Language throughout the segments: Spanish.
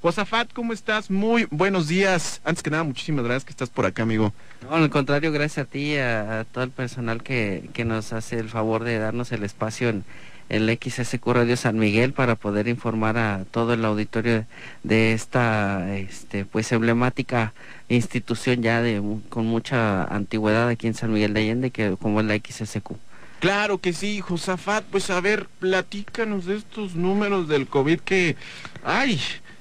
Josafat, ¿cómo estás? Muy buenos días. Antes que nada, muchísimas gracias que estás por acá, amigo. No, al contrario, gracias a ti y a, todo el personal que, que, nos hace el favor de darnos el espacio en el XSQ Radio San Miguel para poder informar a todo el auditorio de esta este, pues emblemática institución ya de con mucha antigüedad aquí en San Miguel de Allende que como es la XSQ. Claro que sí, Josafat, pues a ver, platícanos de estos números del COVID que ay,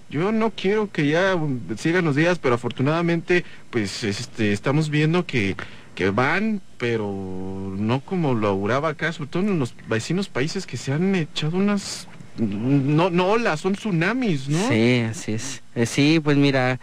yo no quiero que ya sigan los días, pero afortunadamente, pues este, estamos viendo que, que van, pero no como lo auguraba acá, sobre todo en los vecinos países que se han echado unas no, no olas, son tsunamis, ¿no? Sí, así es. Eh, sí, pues mira,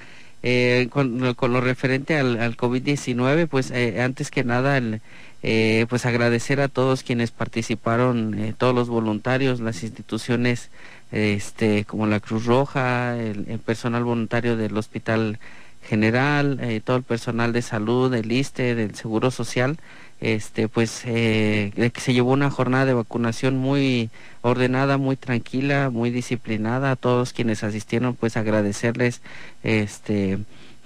eh, con, lo referente al, al COVID-19, pues eh, antes que nada, el, eh, pues agradecer a todos quienes participaron, todos los voluntarios, las instituciones este, como la Cruz Roja, el, personal voluntario del Hospital General, todo el personal de salud, del ISTE, del Seguro Social, este, pues que se llevó una jornada de vacunación muy ordenada, muy tranquila, muy disciplinada. A todos quienes asistieron, pues agradecerles este,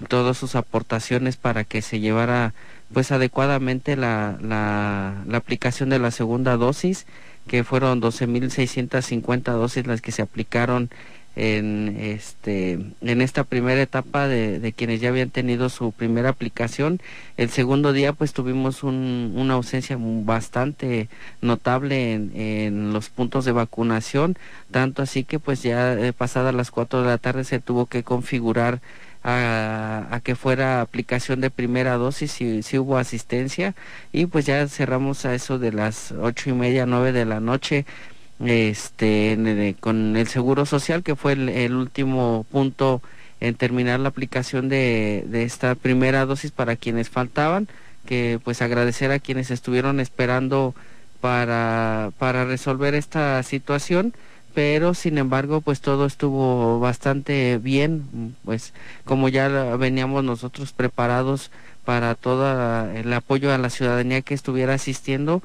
todas sus aportaciones para que se llevara pues adecuadamente la, la, la aplicación de la segunda dosis, que fueron 12.650 dosis las que se aplicaron en este en esta primera etapa de, de, quienes ya habían tenido su primera aplicación. El segundo día pues tuvimos un, una ausencia bastante notable en, en, los puntos de vacunación. Tanto así que pues ya eh, pasadas las 4 de la tarde se tuvo que configurar a, que fuera aplicación de primera dosis si, si hubo asistencia. Y pues ya cerramos a eso de las ocho y media nueve de la noche este con el seguro social que fue el, último punto en terminar la aplicación de, esta primera dosis para quienes faltaban que pues agradecer a quienes estuvieron esperando para para resolver esta situación pero sin embargo pues todo estuvo bastante bien pues como ya veníamos nosotros preparados para todo el apoyo a la ciudadanía que estuviera asistiendo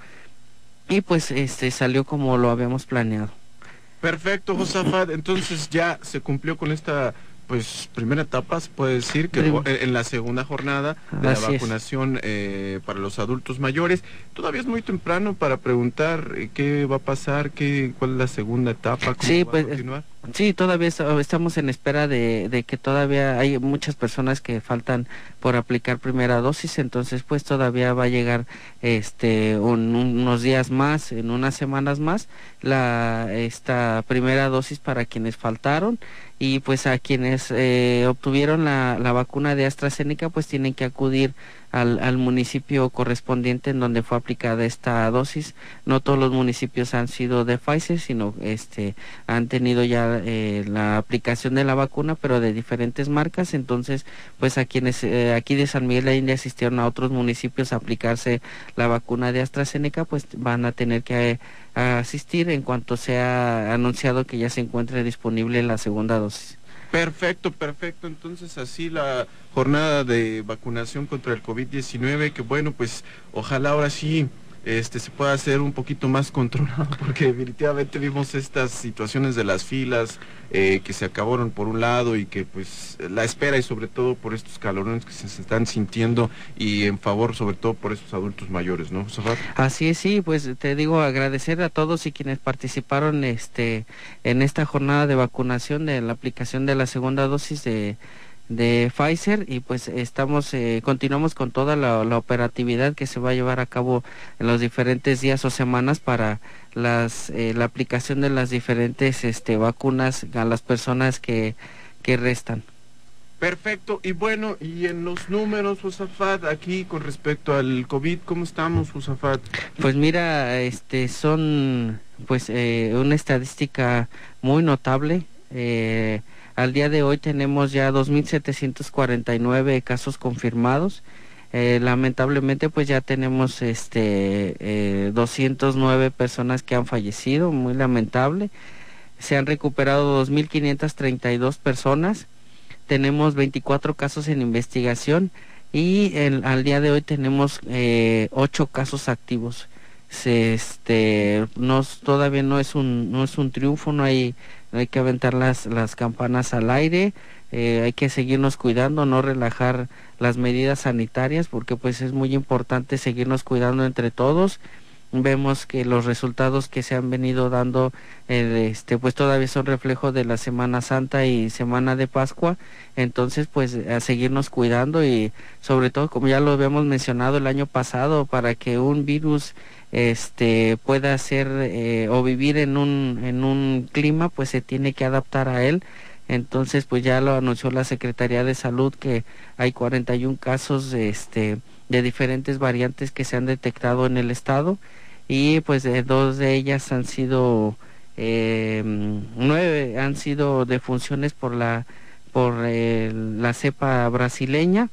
y pues este salió como lo habíamos planeado. Perfecto Josafat. Entonces ya se cumplió con esta pues primera etapa se puede decir que en la segunda jornada de la vacunación eh, para los adultos mayores. Todavía es muy temprano para preguntar eh, qué va a pasar qué cuál es la segunda etapa cómo sí, va pues, a continuar Sí, todavía estamos en espera de, que todavía hay muchas personas que faltan por aplicar primera dosis, entonces pues todavía va a llegar este unos días más, en unas semanas más, la esta primera dosis para quienes faltaron y pues a quienes eh, obtuvieron la vacuna de AstraZeneca pues tienen que acudir al, al, municipio correspondiente en donde fue aplicada esta dosis. No todos los municipios han sido de Pfizer, sino este han tenido ya eh, la aplicación de la vacuna, pero de diferentes marcas. Entonces, pues a quienes eh, aquí de San Miguel de India asistieron a otros municipios a aplicarse la vacuna de AstraZeneca, pues van a tener que eh, asistir en cuanto sea anunciado que ya se encuentre disponible la segunda dosis. Perfecto, perfecto. Entonces así la jornada de vacunación contra el COVID-19, que bueno, pues ojalá ahora sí este se pueda hacer un poquito más controlado, porque definitivamente vimos estas situaciones de las filas eh, que se acabaron por un lado y que pues la espera y sobre todo por estos calorones que se están sintiendo y en favor sobre todo por estos adultos mayores, ¿no? Así es, sí, pues te digo agradecer a todos y quienes participaron este en esta jornada de vacunación de la aplicación de la segunda dosis de de Pfizer y pues estamos eh, continuamos con toda la, operatividad que se va a llevar a cabo en los diferentes días o semanas para las eh, la aplicación de las diferentes este vacunas a las personas que que restan. Perfecto, y bueno, y en los números, Josafat, aquí con respecto al COVID, ¿cómo estamos, Josafat? Pues mira, este, son, pues, eh, una estadística muy notable, eh, al día de hoy tenemos ya 2.749 casos confirmados. Eh, lamentablemente pues ya tenemos este eh, 209 personas que han fallecido, muy lamentable. Se han recuperado 2.532 personas. Tenemos 24 casos en investigación y al día de hoy tenemos eh, 8 casos activos. Este, no, todavía no es un no es un triunfo, no hay hay que aventar las, las campanas al aire, eh, hay que seguirnos cuidando, no relajar las medidas sanitarias porque pues es muy importante seguirnos cuidando entre todos. Vemos que los resultados que se han venido dando eh, este pues todavía son reflejo de la Semana Santa y Semana de Pascua. Entonces pues a seguirnos cuidando y sobre todo como ya lo habíamos mencionado el año pasado para que un virus este pueda ser eh, o vivir en un en un clima pues se tiene que adaptar a él. Entonces pues ya lo anunció la Secretaría de Salud que hay 41 casos este de diferentes variantes que se han detectado en el estado. Y pues dos de ellas han sido eh, nueve han sido defunciones por la por la cepa brasileña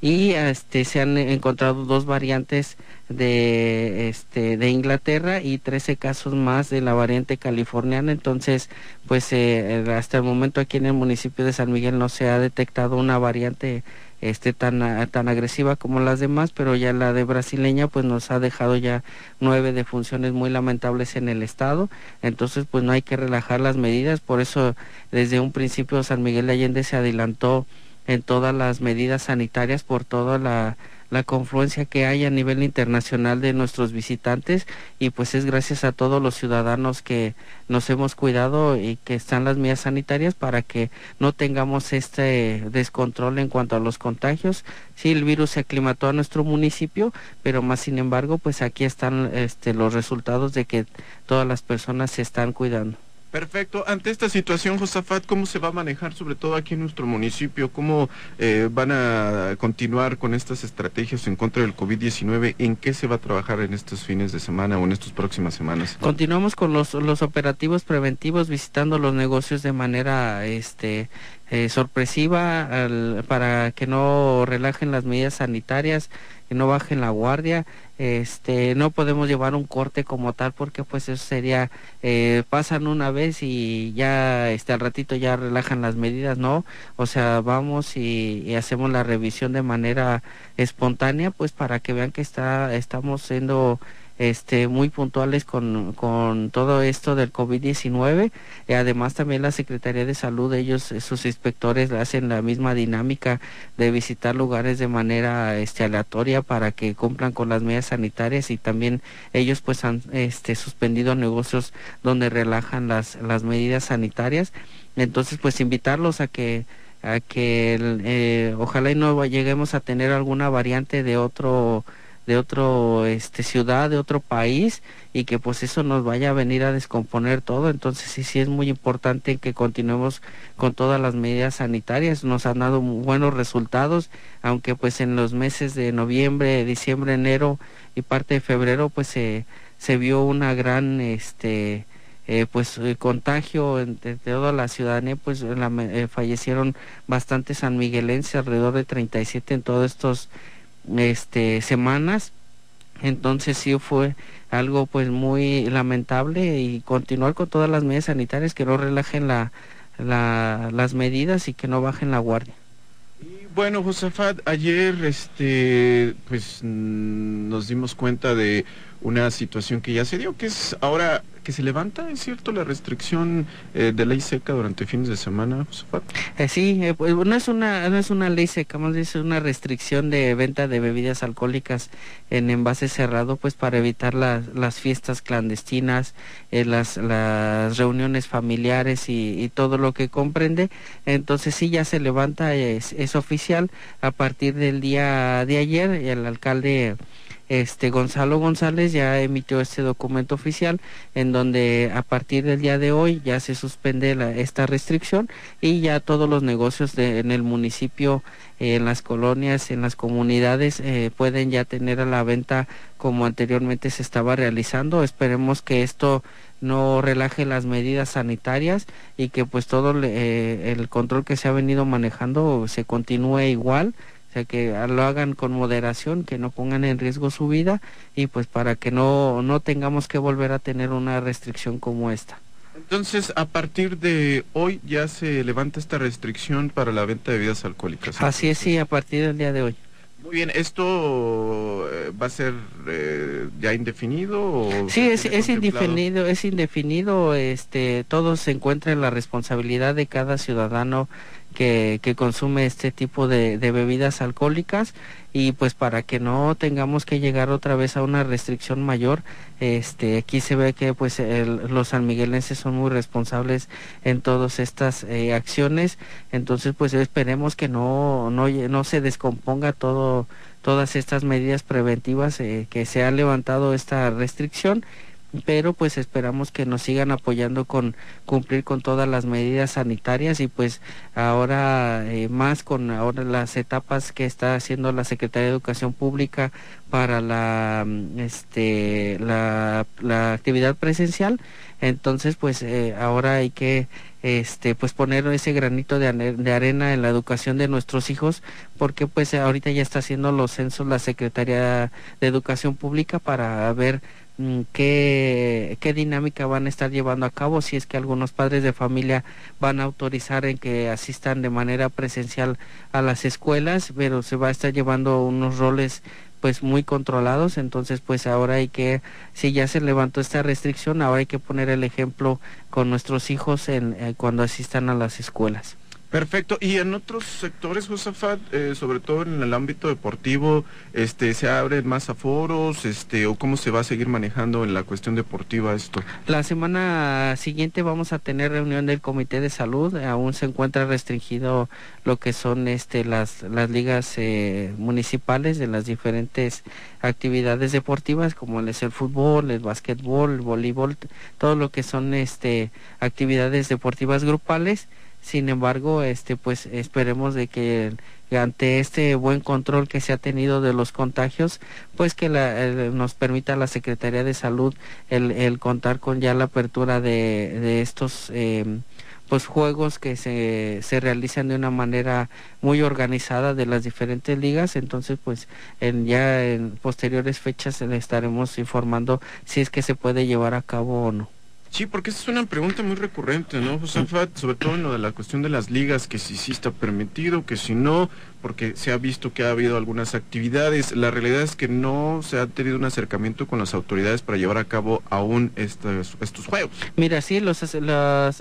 y este se han encontrado dos variantes de este de Inglaterra y 13 casos más de la variante californiana. Entonces pues eh, hasta el momento aquí en el municipio de San Miguel no se ha detectado una variante este tan tan agresiva como las demás pero ya la de brasileña pues nos ha dejado ya nueve defunciones muy lamentables en el estado. Entonces pues no hay que relajar las medidas. Por eso desde un principio San Miguel de Allende se adelantó en todas las medidas sanitarias por toda la la confluencia que hay a nivel internacional de nuestros visitantes y pues es gracias a todos los ciudadanos que nos hemos cuidado y que están las medidas sanitarias para que no tengamos este descontrol en cuanto a los contagios. Sí, el virus se aclimató a nuestro municipio, pero más sin embargo, pues aquí están este, los resultados de que todas las personas se están cuidando. Perfecto. Ante esta situación, Josafat, ¿cómo se va a manejar, sobre todo aquí en nuestro municipio? ¿Cómo eh, van a continuar con estas estrategias en contra del COVID-19? ¿En qué se va a trabajar en estos fines de semana o en estas próximas semanas? Continuamos con los, los operativos preventivos, visitando los negocios de manera este, eh, sorpresiva para que no relajen las medidas sanitarias, que no bajen la guardia. Este, no podemos llevar un corte como tal porque pues eso sería eh, pasan una vez y ya este al ratito ya relajan las medidas, no, o sea vamos y, y hacemos la revisión de manera espontánea pues para que vean que está estamos siendo este, muy puntuales con, con todo esto del COVID-19. y además también la Secretaría de Salud, ellos, sus inspectores hacen la misma dinámica de visitar lugares de manera este, aleatoria para que cumplan con las medidas sanitarias y también ellos pues han este, suspendido negocios donde relajan las, las medidas sanitarias. Entonces pues invitarlos a que a que eh, ojalá y no lleguemos a tener alguna variante de otro de otro este ciudad, de otro país y que pues eso nos vaya a venir a descomponer todo. Entonces sí, sí es muy importante que continuemos con todas las medidas sanitarias. Nos han dado buenos resultados, aunque pues en los meses de noviembre, diciembre, enero y parte de febrero pues se, se vio una gran este eh, pues eh, contagio entre toda la ciudadanía pues eh, fallecieron bastantes sanmiguelenses alrededor de 37 en todos estos este semanas entonces sí fue algo pues muy lamentable y continuar con todas las medidas sanitarias que no relajen la, la, las medidas y que no bajen la guardia. Y bueno, Josafat, ayer este pues nos dimos cuenta de una situación que ya se dio, que es ahora que se levanta, ¿es cierto, la restricción eh, de ley seca durante fines de semana, eh, sí, eh, pues no es una no es una ley seca, más bien es una restricción de venta de bebidas alcohólicas en envase cerrado, pues para evitar las, las fiestas clandestinas, las, las reuniones familiares y, y, todo lo que comprende. Entonces sí, ya se levanta, es, es oficial a partir del día de ayer, el alcalde este Gonzalo González ya emitió este documento oficial en donde a partir del día de hoy ya se suspende esta restricción y ya todos los negocios en el municipio, en las colonias, en las comunidades eh, pueden ya tener a la venta como anteriormente se estaba realizando. Esperemos que esto no relaje las medidas sanitarias y que pues todo eh, el control que se ha venido manejando se continúe igual sea, que lo hagan con moderación, que no pongan en riesgo su vida y pues para que no, no tengamos que volver a tener una restricción como esta. Entonces, a partir de hoy ya se levanta esta restricción para la venta de bebidas alcohólicas. Así es, sí, a partir del día de hoy. Muy bien, ¿esto eh, va a ser eh, ya indefinido? O sí, es, es indefinido, es indefinido, este, todo se encuentra en la responsabilidad de cada ciudadano que, consume este tipo de, de, bebidas alcohólicas y pues para que no tengamos que llegar otra vez a una restricción mayor, este, aquí se ve que pues el, los sanmiguelenses son muy responsables en todas estas eh, acciones, entonces pues esperemos que no, no, no se descomponga todo todas estas medidas preventivas eh, que se ha levantado esta restricción pero pues esperamos que nos sigan apoyando con cumplir con todas las medidas sanitarias y pues ahora eh, más con ahora las etapas que está haciendo la Secretaría de Educación Pública para la mm, este la, la actividad presencial. Entonces pues eh, ahora hay que este pues poner ese granito de, de, arena en la educación de nuestros hijos porque pues ahorita ya está haciendo los censos la Secretaría de Educación Pública para ver qué, qué dinámica van a estar llevando a cabo, si es que algunos padres de familia van a autorizar en que asistan de manera presencial a las escuelas, pero se va a estar llevando unos roles pues muy controlados, entonces pues ahora hay que, si ya se levantó esta restricción, ahora hay que poner el ejemplo con nuestros hijos en, eh, cuando asistan a las escuelas. Perfecto. Y en otros sectores, Josafat, eh, sobre todo en el ámbito deportivo, este, ¿se abren más aforos? Este, ¿O cómo se va a seguir manejando en la cuestión deportiva esto? La semana siguiente vamos a tener reunión del Comité de Salud. Aún se encuentra restringido lo que son este, las, las ligas eh, municipales de las diferentes actividades deportivas, como es el fútbol, el básquetbol, el voleibol, todo lo que son este, actividades deportivas grupales sin embargo, este, pues esperemos de que ante este buen control que se ha tenido de los contagios, pues que la, nos permita la Secretaría de Salud el, contar con ya la apertura de, estos eh, pues juegos que se, se realizan de una manera muy organizada de las diferentes ligas entonces pues en, ya en posteriores fechas le estaremos informando si es que se puede llevar a cabo o no. Sí, porque esa es una pregunta muy recurrente, ¿no, Josafat? Sobre todo en lo de la cuestión de las ligas, que si sí está permitido, que si no, porque se ha visto que ha habido algunas actividades. La realidad es que no se ha tenido un acercamiento con las autoridades para llevar a cabo aún estos, juegos. Mira, sí, las,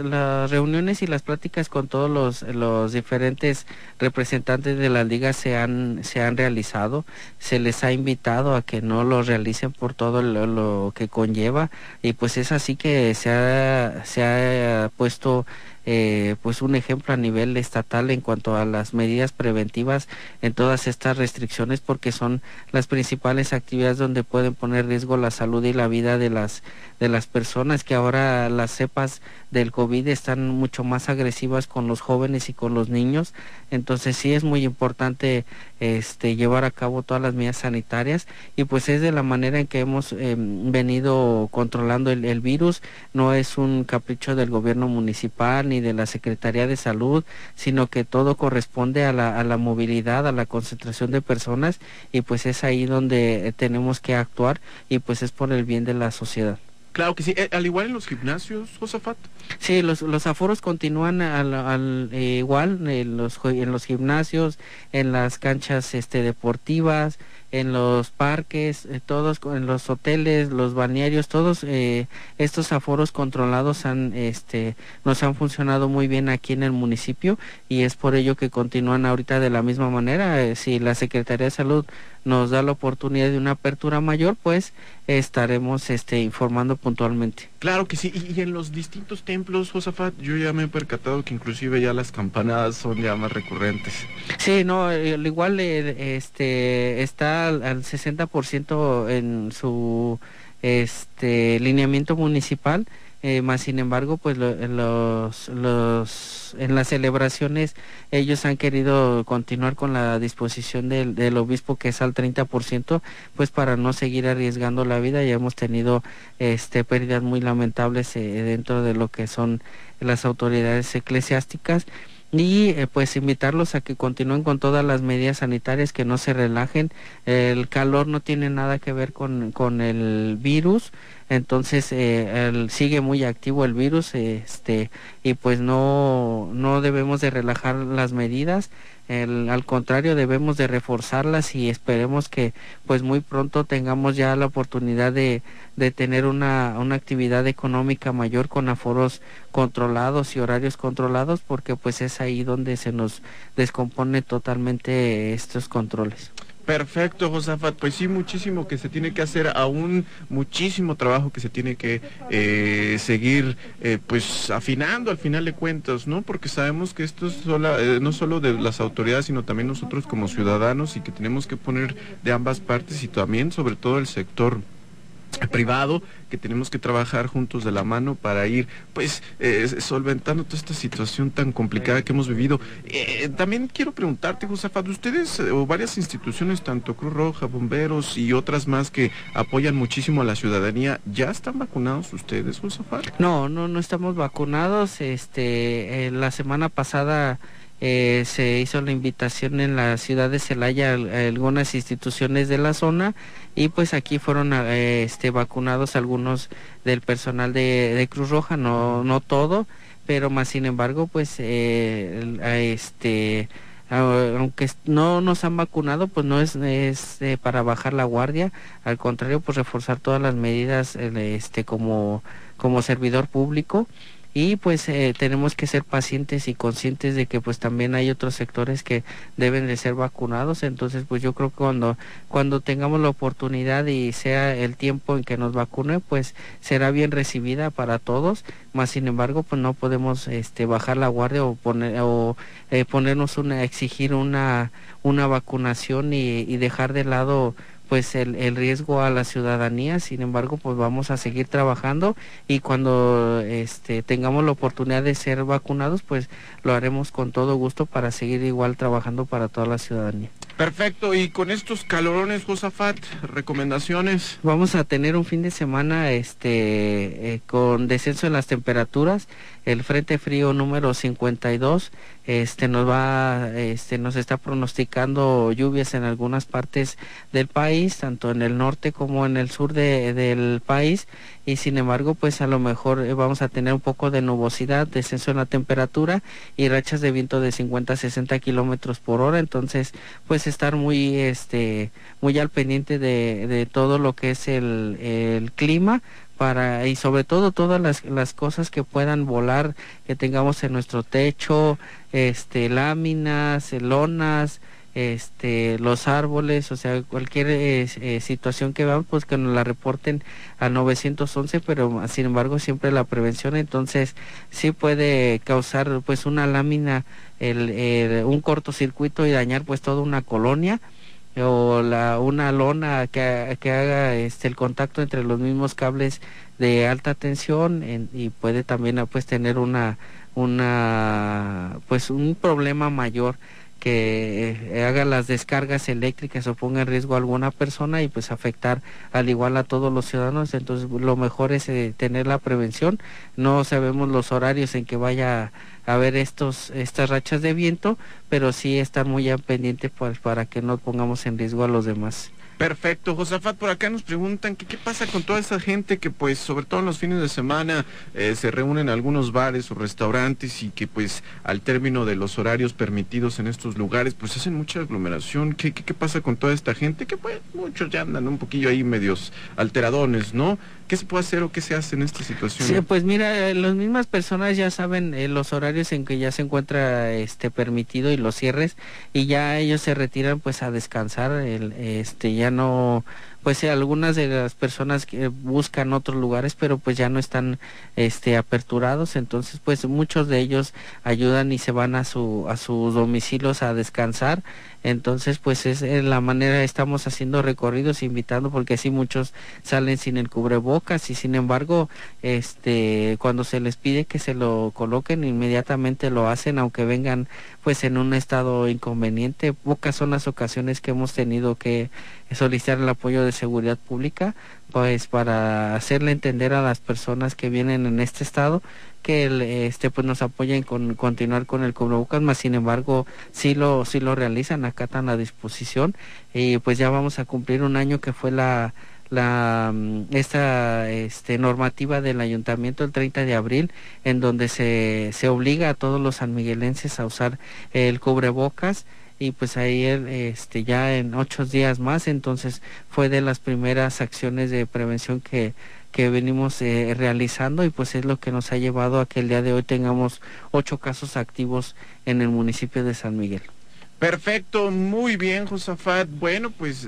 reuniones y las pláticas con todos los, diferentes representantes de las ligas se han, se han realizado. Se les ha invitado a que no lo realicen por todo lo, lo que conlleva y pues es así que se ha, se ha puesto eh, pues un ejemplo a nivel estatal en cuanto a las medidas preventivas en todas estas restricciones porque son las principales actividades donde pueden poner riesgo la salud y la vida de las de las personas que ahora las cepas del COVID están mucho más agresivas con los jóvenes y con los niños. Entonces sí es muy importante este llevar a cabo todas las medidas sanitarias y pues es de la manera en que hemos eh, venido controlando el, el virus. No es un capricho del gobierno municipal ni de la Secretaría de Salud, sino que todo corresponde a la, a la movilidad, a la concentración de personas y pues es ahí donde tenemos que actuar y pues es por el bien de la sociedad. Claro que sí, eh, al igual en los gimnasios, Josafat. Sí, los, los aforos continúan al, al eh, igual en los, en los gimnasios, en las canchas este, deportivas, en los parques, eh, todos en los hoteles, los balnearios, todos eh, estos aforos controlados han, este, nos han funcionado muy bien aquí en el municipio y es por ello que continúan ahorita de la misma manera. Eh, si la Secretaría de Salud nos da la oportunidad de una apertura mayor, pues estaremos este, informando puntualmente. Claro que sí, y, y, en los distintos templos, Josafat, yo ya me he percatado que inclusive ya las campanadas son ya más recurrentes. Sí, no, igual este, está al, al 60% en su este, lineamiento municipal eh, más sin embargo pues lo, los, los en las celebraciones ellos han querido continuar con la disposición del, del obispo que es al 30% pues para no seguir arriesgando la vida. Ya hemos tenido este pérdidas muy lamentables eh, dentro de lo que son las autoridades eclesiásticas y eh, pues invitarlos a que continúen con todas las medidas sanitarias, que no se relajen. El calor no tiene nada que ver con, con el virus, entonces eh, sigue muy activo el virus este y pues no no debemos de relajar las medidas al contrario debemos de reforzarlas y esperemos que pues muy pronto tengamos ya la oportunidad de, de tener una, una actividad económica mayor con aforos controlados y horarios controlados porque pues es ahí donde se nos descompone totalmente estos controles. Perfecto, Josafat. Pues sí, muchísimo que se tiene que hacer, aún muchísimo trabajo que se tiene que eh, seguir, eh, pues afinando al final de cuentas, ¿no? Porque sabemos que esto es eh, no solo de las autoridades, sino también nosotros como ciudadanos y que tenemos que poner de ambas partes y también, sobre todo, el sector privado que tenemos que trabajar juntos de la mano para ir pues eh, solventando toda esta situación tan complicada que hemos vivido. Eh, también quiero preguntarte, Josafat, ustedes eh, o varias instituciones, tanto Cruz Roja, Bomberos y otras más que apoyan muchísimo a la ciudadanía, ¿ya están vacunados ustedes, Josafat? No, no, no estamos vacunados. Este, la semana pasada eh, se hizo la invitación en la ciudad de Celaya a, algunas instituciones de la zona y pues aquí fueron eh, este, vacunados algunos del personal de, Cruz Roja, no, no todo, pero más sin embargo pues eh, este aunque no nos han vacunado, pues no es, es para bajar la guardia, al contrario, pues reforzar todas las medidas este como como servidor público y pues eh, tenemos que ser pacientes y conscientes de que pues también hay otros sectores que deben de ser vacunados. Entonces pues yo creo que cuando cuando tengamos la oportunidad y sea el tiempo en que nos vacune pues será bien recibida para todos. Más sin embargo pues no podemos este bajar la guardia o poner o eh, ponernos una exigir una una vacunación y, y dejar de lado pues el, el, riesgo a la ciudadanía. Sin embargo pues vamos a seguir trabajando y cuando este tengamos la oportunidad de ser vacunados pues lo haremos con todo gusto para seguir igual trabajando para toda la ciudadanía perfecto y con estos calorones Josafat recomendaciones. Vamos a tener un fin de semana este eh, con descenso en las temperaturas. El frente frío número 52 este nos va este nos está pronosticando lluvias en algunas partes del país tanto en el norte como en el sur de, del país. Y sin embargo pues a lo mejor eh, vamos a tener un poco de nubosidad descenso en la temperatura y rachas de viento de 50 a 60 kilómetros por hora. Entonces pues estar muy este muy al pendiente de, de todo lo que es el, el clima para y sobre todo todas las, las cosas que puedan volar que tengamos en nuestro techo este láminas lonas este los árboles o sea cualquier eh, eh, situación que veamos pues que nos la reporten a 911 pero sin embargo siempre la prevención entonces sí puede causar pues una lámina el, un cortocircuito y dañar pues toda una colonia o la, una lona que, que, haga este, el contacto entre los mismos cables de alta tensión y puede también pues tener una una pues un problema mayor que eh, haga las descargas eléctricas o ponga en riesgo a alguna persona y pues afectar al igual a todos los ciudadanos entonces lo mejor es eh, tener la prevención no sabemos los horarios en que vaya a ver estos estas rachas de viento, pero sí estar muy pendiente pues, para que no pongamos en riesgo a los demás. Perfecto, Josafat, por acá nos preguntan que qué pasa con toda esa gente que pues sobre todo en los fines de semana eh, se reúnen en algunos bares o restaurantes y que pues al término de los horarios permitidos en estos lugares pues hacen mucha aglomeración. ¿Qué, qué, qué pasa con toda esta gente? Que pues muchos ya andan un poquillo ahí medios alteradones, ¿no? ¿Qué se puede hacer o qué se hace en esta situación? Sí, pues mira, las mismas personas ya saben eh, los horarios en que ya se encuentra este permitido y los cierres y ya ellos se retiran pues a descansar, el, este ya no pues sí, algunas de las personas que buscan otros lugares, pero pues ya no están este aperturados, entonces pues muchos de ellos ayudan y se van a su a sus domicilios a descansar. Entonces, pues es la manera estamos haciendo recorridos invitando porque sí muchos salen sin el cubrebocas y sin embargo, este cuando se les pide que se lo coloquen inmediatamente lo hacen aunque vengan pues en un estado inconveniente. Pocas son las ocasiones que hemos tenido que solicitar el apoyo de seguridad pública, pues para hacerle entender a las personas que vienen en este estado que este pues nos apoyen con continuar con el cubrebocas, más sin embargo sí lo sí lo realizan, acatan la disposición. Y pues ya vamos a cumplir un año que fue la la mm, esta este, normativa del ayuntamiento el 30 de abril en donde se, se obliga a todos los sanmiguelenses a usar el cubrebocas y pues ahí este ya en ocho días más entonces fue de las primeras acciones de prevención que que venimos eh, realizando y pues es lo que nos ha llevado a que el día de hoy tengamos ocho casos activos en el municipio de San Miguel. Perfecto, muy bien, Josafat. Bueno, pues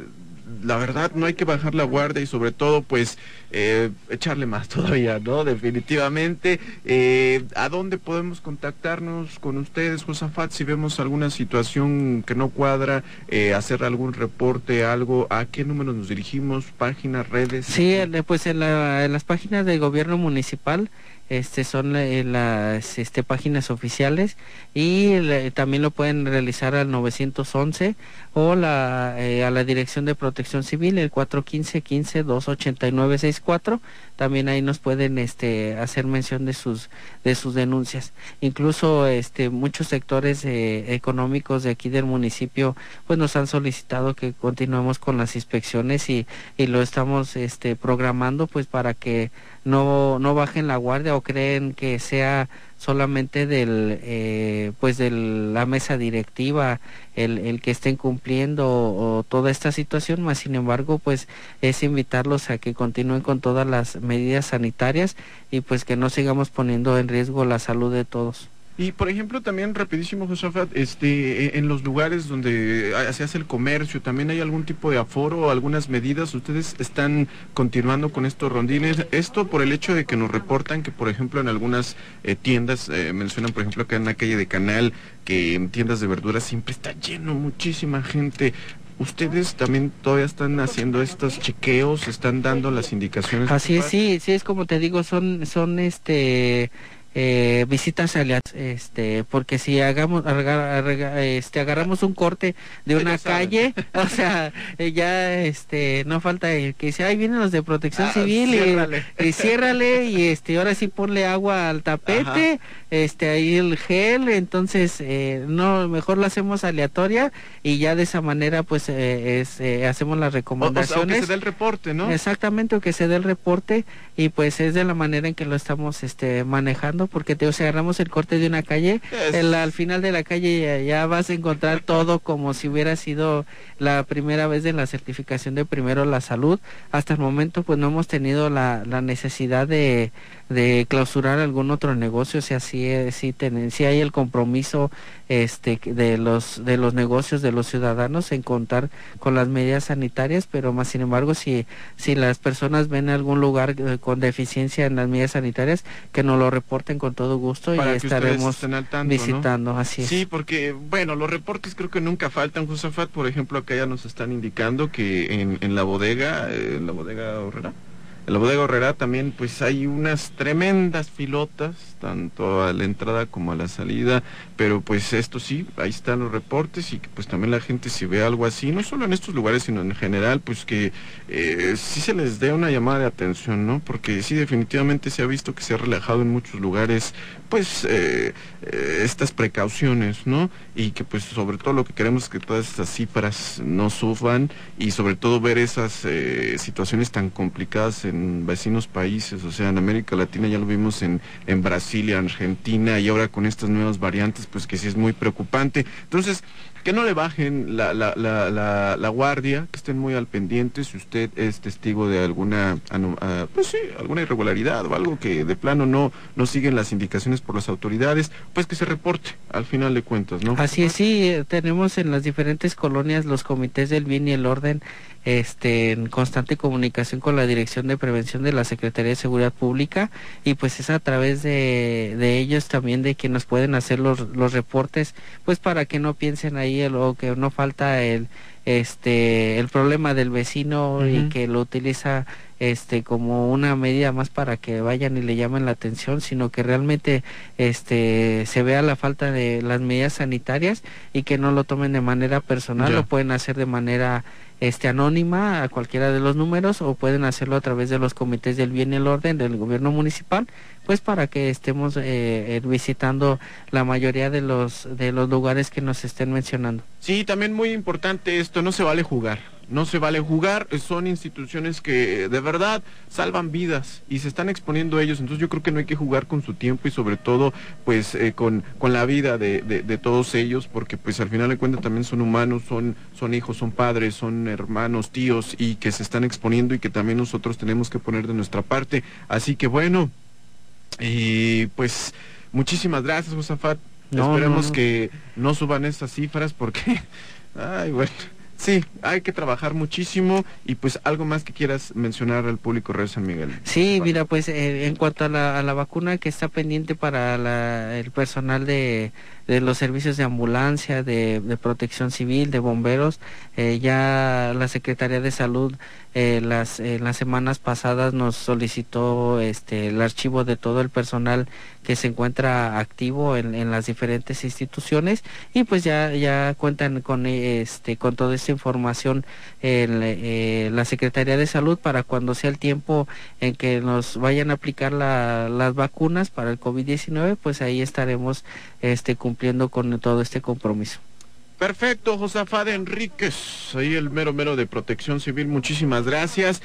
la verdad no hay que bajar la guardia y sobre todo pues eh, echarle más todavía, ¿no? Definitivamente. Eh, ¿A dónde podemos contactarnos con ustedes, Josafat, si vemos alguna situación que no cuadra, eh, hacer algún reporte, algo? ¿A qué número nos dirigimos? ¿Páginas, redes? Sí, pues en, en las páginas del gobierno municipal este son eh, las este, páginas oficiales y también lo pueden realizar al 911 o la, eh, a la Dirección de Protección Civil el 415 15 289 64 también ahí nos pueden este hacer mención de sus de sus denuncias. Incluso este muchos sectores eh, económicos de aquí del municipio pues nos han solicitado que continuemos con las inspecciones y, y lo estamos este programando pues para que no, no bajen la guardia o creen que sea solamente del eh, pues de la mesa directiva el, el que estén cumpliendo o, toda esta situación más sin embargo pues es invitarlos a que continúen con todas las medidas sanitarias y pues que no sigamos poniendo en riesgo la salud de todos y por ejemplo también rapidísimo Josafat, este, e, en los lugares donde se hace el comercio, también hay algún tipo de aforo o algunas medidas. Ustedes están continuando con estos rondines. Esto por el hecho de que nos reportan que por ejemplo en algunas eh, tiendas eh, mencionan por ejemplo acá en la calle de Canal que en tiendas de verduras siempre está lleno, muchísima gente. ¿Ustedes también todavía están haciendo estos chequeos, están dando las indicaciones? Así es, sí, sí, es como te digo, son, son este eh, visitas aliadas, este, porque si hagamos, este, agarramos un corte de una calle, o sea, eh, ya, este, no falta el que dice, ahí vienen los de protección ah, civil Y, ciérrale y este, ahora sí ponle agua al tapete, este, ahí el gel, entonces, eh, no, mejor lo hacemos aleatoria y ya de esa manera, pues, es, hacemos las recomendaciones. O, que se dé el reporte, ¿no? Exactamente, o que se dé el reporte y pues es de la manera en que lo estamos, este, manejando porque te, o sea, agarramos el corte de una calle, al final de la calle ya, vas a encontrar todo como si hubiera sido la primera vez de la certificación de primero la salud. Hasta el momento pues no hemos tenido la, la necesidad de de clausurar algún otro negocio, o sea, sí, sí, hay el compromiso este, de, los, de los negocios de los ciudadanos en contar con las medidas sanitarias, pero más sin embargo, si, si las personas ven algún lugar eh, con deficiencia en las medidas sanitarias, que nos lo reporten con todo gusto y estaremos visitando, así Sí, porque, bueno, los reportes creo que nunca faltan, Josafat, por ejemplo, acá ya nos están indicando que en, en la bodega, eh, en la bodega Horrera, en la bodega también pues hay unas tremendas filotas, tanto a la entrada como a la salida, pero pues esto sí, ahí están los reportes y que pues también la gente si ve algo así, no solo en estos lugares, sino en general, pues que eh, sí se les dé una llamada de atención, ¿no? Porque sí definitivamente se ha visto que se ha relajado en muchos lugares, pues eh, eh, estas precauciones, ¿no? Y que pues sobre todo lo que queremos es que todas estas cifras no sufran y sobre todo ver esas situaciones tan complicadas en vecinos países, o sea, en América Latina ya lo vimos en, en Brasil Argentina y ahora con estas nuevas variantes, pues que sí es muy preocupante. Entonces, que no le bajen la, la, la, guardia, que estén muy al pendiente si usted es testigo de alguna, ah, pues sí, alguna irregularidad o algo que de plano no, no siguen las indicaciones por las autoridades, pues que se reporte al final de cuentas, ¿no? Así es, sí, tenemos en las diferentes colonias los comités del bien y el orden este, en constante comunicación con la Dirección de Prevención de la Secretaría de Seguridad Pública y pues es a través de, de ellos también de que nos pueden hacer los, los reportes, pues para que no piensen ahí o que no falta el este el problema del vecino y que lo utiliza este como una medida más para que vayan y le llamen la atención sino que realmente este se vea la falta de las medidas sanitarias y que no lo tomen de manera personal lo pueden hacer de manera este anónima a cualquiera de los números o pueden hacerlo a través de los comités del bien y el orden del gobierno municipal pues para que estemos eh, eh, visitando la mayoría de los de los lugares que nos estén mencionando. Sí también muy importante esto no se vale jugar no se vale jugar, son instituciones que de verdad salvan vidas y se están exponiendo ellos, entonces yo creo que no hay que jugar con su tiempo y sobre todo pues eh, con, con la vida de, de, todos ellos, porque pues al final de cuentas también son humanos, son, son hijos, son padres, son hermanos, tíos y que se están exponiendo y que también nosotros tenemos que poner de nuestra parte. Así que bueno, y pues muchísimas gracias, Josafat. Esperemos que no suban estas cifras porque, ay, bueno. Sí, hay que trabajar muchísimo y pues algo más que quieras mencionar al público Red San Miguel. Sí, mira, pues eh, en cuanto a la, vacuna que está pendiente para el personal de, de, los servicios de ambulancia, de, de protección civil, de bomberos, eh, ya la Secretaría de Salud eh, las, en las semanas pasadas nos solicitó este, el archivo de todo el personal que se encuentra activo en, en las diferentes instituciones y pues ya, ya cuentan con, este, con toda esta información en eh, la Secretaría de Salud para cuando sea el tiempo en que nos vayan a aplicar la, las vacunas para el COVID-19, pues ahí estaremos este, cumpliendo con todo este compromiso. Perfecto, Josafat Enríquez, ahí el mero mero de protección civil, muchísimas gracias.